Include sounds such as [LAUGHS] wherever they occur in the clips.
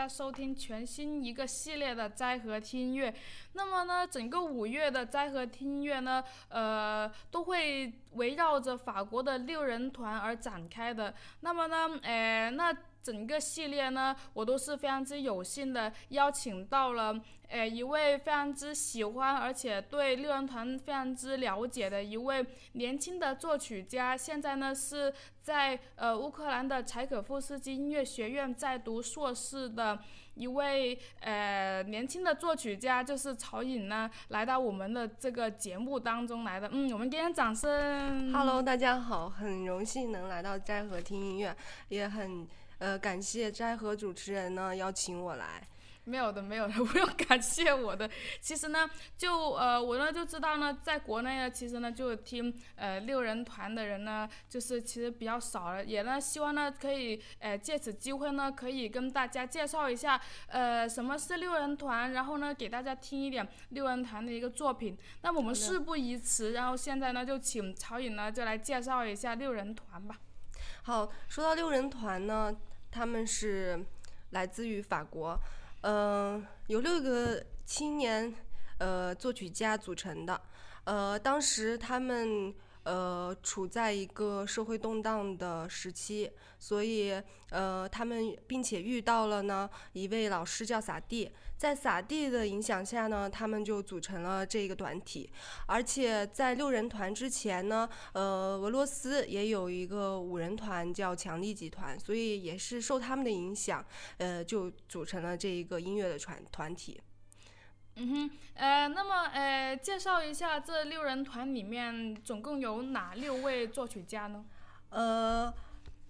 家收听全新一个系列的斋荷听音乐。那么呢，整个五月的斋荷听音乐呢，呃，都会围绕着法国的六人团而展开的。那么呢，呃，那整个系列呢，我都是非常之有幸的邀请到了，呃，一位非常之喜欢而且对六人团非常之了解的一位年轻的作曲家，现在呢是在呃乌克兰的柴可夫斯基音乐学院在读硕士的一位呃年轻的作曲家，就是曹颖呢，来到我们的这个节目当中来的。嗯，我们给点掌声。Hello，大家好，很荣幸能来到斋和听音乐，也很呃感谢斋和主持人呢邀请我来。没有的，没有的，[LAUGHS] 不用感谢我的。其实呢，就呃，我呢就知道呢，在国内呢，其实呢，就听呃六人团的人呢，就是其实比较少了。也呢，希望呢，可以呃借此机会呢，可以跟大家介绍一下呃什么是六人团，然后呢，给大家听一点六人团的一个作品。那么我们事不宜迟，然后现在呢，就请曹颖呢，就来介绍一下六人团吧。好，说到六人团呢，他们是来自于法国，呃、有六个青年呃作曲家组成的，呃，当时他们呃处在一个社会动荡的时期，所以呃他们并且遇到了呢一位老师叫撒蒂，在撒地的影响下呢，他们就组成了这个团体，而且在六人团之前呢，呃，俄罗斯也有一个五人团叫强力集团，所以也是受他们的影响，呃，就组成了这一个音乐的团团体。嗯哼，呃，那么呃，介绍一下这六人团里面总共有哪六位作曲家呢？呃，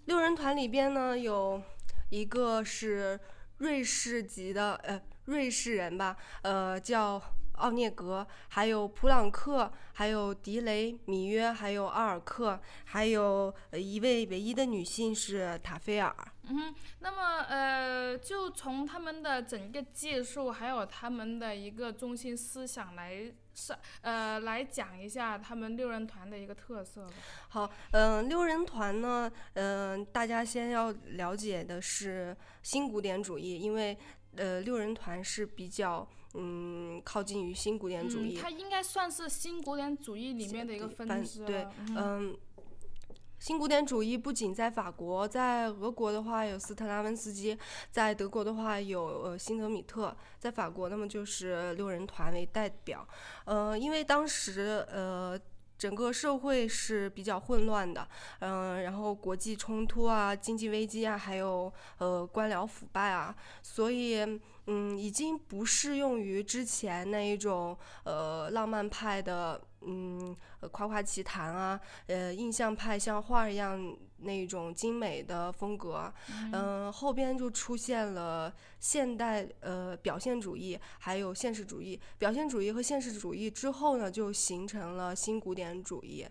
六人团里边呢有一个是瑞士籍的，呃，瑞士人吧，呃，叫奥涅格，还有普朗克，还有迪雷、米约，还有奥尔克，还有呃一位唯一的女性是塔菲尔。嗯哼，那么呃，就从他们的整个技术，还有他们的一个中心思想来上呃来讲一下他们六人团的一个特色吧。好，嗯、六人团呢，嗯、大家先要了解的是新古典主义，因为呃，六人团是比较嗯靠近于新古典主义嗯，。它应该算是新古典主义里面的一个分支对。嗯嗯，新古典主义不仅在法国，在俄国的话有斯特拉文斯基，在德国的话有呃辛德米特，在法国那么就是六人团为代表。呃，因为当时呃。整个社会是比较混乱的，嗯、然后国际冲突啊、经济危机啊，还有呃官僚腐败啊，所以嗯，已经不适用于之前那一种呃浪漫派的嗯呃夸夸其谈啊，呃印象派像画一样那种精美的风格，嗯、后边就出现了现代呃表现主义，还有现实主义。表现主义和现实主义之后呢，就形成了新古典主义。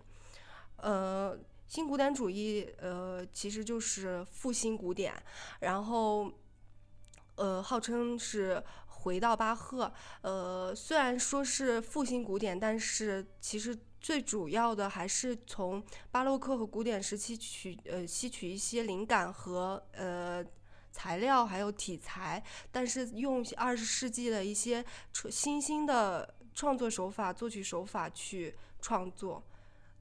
呃，新古典主义呃其实就是复兴古典，然后呃号称是回到巴赫。呃，虽然说是复兴古典，但是其实最主要的还是从巴洛克和古典时期取呃吸取一些灵感和呃材料还有题材，但是用二十世纪的一些创新兴的创作手法、作曲手法去创作。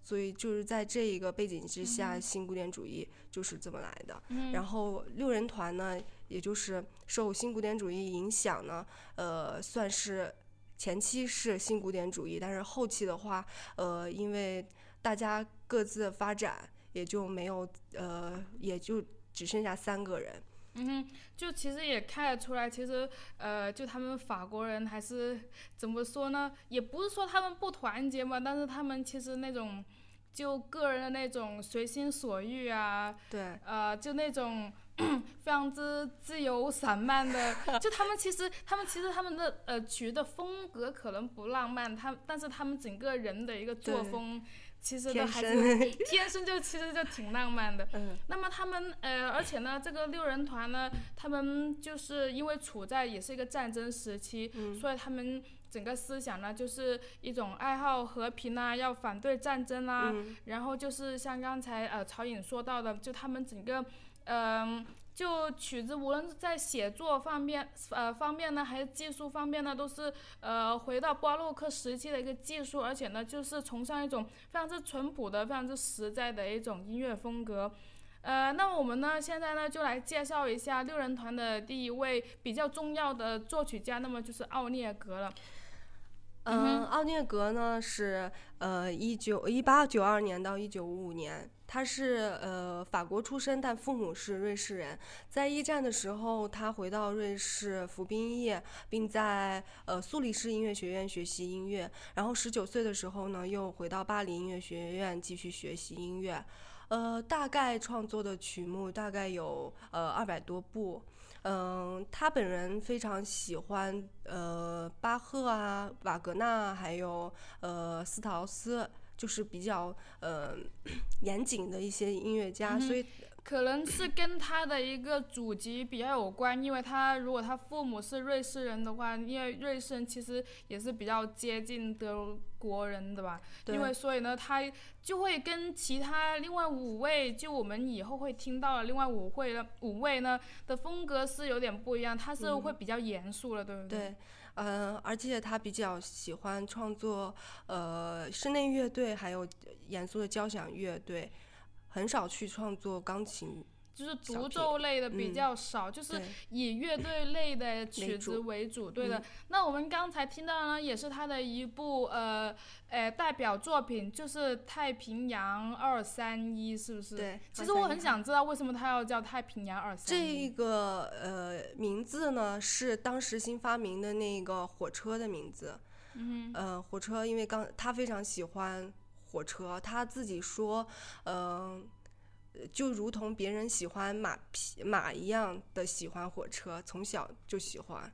所以就是在这一个背景之下，新古典主义就是这么来的。嗯然后六人团呢，也就是受新古典主义影响呢，呃，算是前期是新古典主义，但是后期的话，呃，因为大家各自的发展，也就没有呃，也就只剩下三个人。嗯哼，就其实也看得出来，其实呃，就他们法国人还是怎么说呢？也不是说他们不团结嘛，但是他们其实那种就个人的那种随心所欲啊，对，呃，就那种 [CLEARS THROAT] 非常之自由散漫的，就他们其实他们其实他们的呃曲的风格可能不浪漫，他但是他们整个人的一个作风其实都天还是 [LAUGHS] 天生就其实就挺浪漫的。嗯那么他们呃，而且呢，这个六人团呢，他们就是因为处在也是一个战争时期，嗯所以他们整个思想呢，就是一种爱好和平啊，要反对战争啊，嗯然后就是像刚才呃曹颖说到的，就他们整个嗯、就曲子无论是在写作方面，呃方面呢，还是技术方面呢，都是呃回到巴洛克时期的一个技术，而且呢，就是崇尚一种非常之淳朴的、非常之实在的一种音乐风格。呃，那么我们呢，现在呢就来介绍一下六人团的第一位比较重要的作曲家，那么就是奥涅格了。嗯，奥涅格呢是呃一九一八九二年到一九五五年，他是呃法国出生，但父母是瑞士人。在一战的时候，他回到瑞士服兵役，并在呃苏黎世音乐学院学习音乐。然后十九岁的时候呢，又回到巴黎音乐学院继续学习音乐。呃，大概创作的曲目大概有呃二百多部。嗯，他本人非常喜欢呃巴赫啊、瓦格纳，还有呃斯陶斯，就是比较呃 [COUGHS] 严谨的一些音乐家，所以可能是跟他的一个祖籍比较有关，因为他如果他父母是瑞士人的话，因为瑞士人其实也是比较接近德国人的吧，因为所以呢，他就会跟其他另外五位，就我们以后会听到的另外五位的五位呢的风格是有点不一样，他是会比较严肃了，对不对？对，嗯，而且他比较喜欢创作呃室内乐队，还有严肃的交响乐队。很少去创作钢琴，就是独奏类的比较少，就是以乐队类的曲子为主。对的，那我们刚才听到呢，也是他的一部呃呃代表作品，就是《太平洋二三一》，是不是？对。其实我很想知道为什么他要叫《太平洋二三一》。这个呃名字呢，是当时新发明的那个火车的名字。嗯。呃，火车，因为刚他非常喜欢。火车，他自己说，嗯，就如同别人喜欢马匹马一样的喜欢火车，从小就喜欢，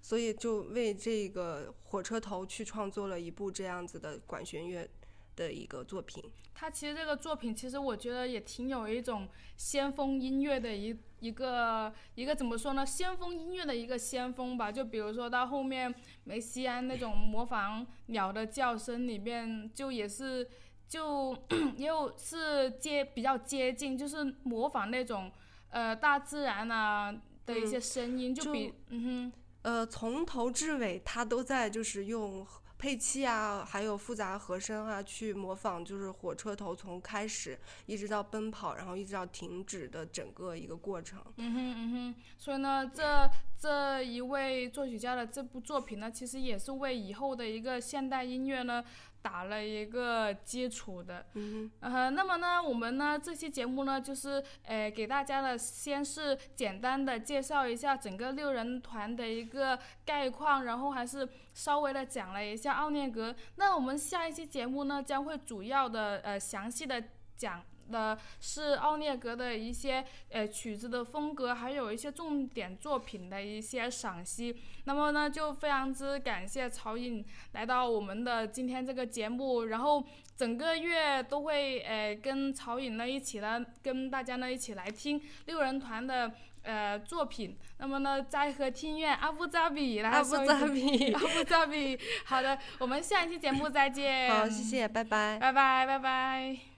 所以就为这个火车头去创作了一部这样子的管弦乐的一个作品。他其实这个作品，其实我觉得也挺有一种先锋音乐的一一个一个怎么说呢？先锋音乐的一个先锋吧。就比如说到后面梅西安那种模仿鸟的叫声里面，就也是就 [COUGHS] 也有是接比较接近，就是模仿那种呃大自然啊的一些声音，就比嗯哼呃从头至尾他都在就是用。配器啊，还有复杂和声啊，去模仿就是火车头从开始一直到奔跑，然后一直到停止的整个一个过程。嗯哼嗯哼，所以呢，这这一位作曲家的这部作品呢，其实也是为以后的一个现代音乐呢。打了一个基础的，嗯呃，那么呢，我们呢这期节目呢，就是呃给大家呢先是简单的介绍一下整个六人团的一个概况，然后还是稍微的讲了一下奥涅格。那我们下一期节目呢，将会主要的呃详细的讲。的是奥涅格的一些呃曲子的风格，还有一些重点作品的一些赏析。那么呢，就非常之感谢曹颖来到我们的今天这个节目，然后整个月都会呃跟曹颖呢一起呢跟大家呢一起来听六人团的呃作品。那么呢，在和听院阿布扎比来阿布扎比，[LAUGHS] 阿布扎比。好的，我们下一期节目再见。好，谢谢，拜拜，拜拜，拜拜。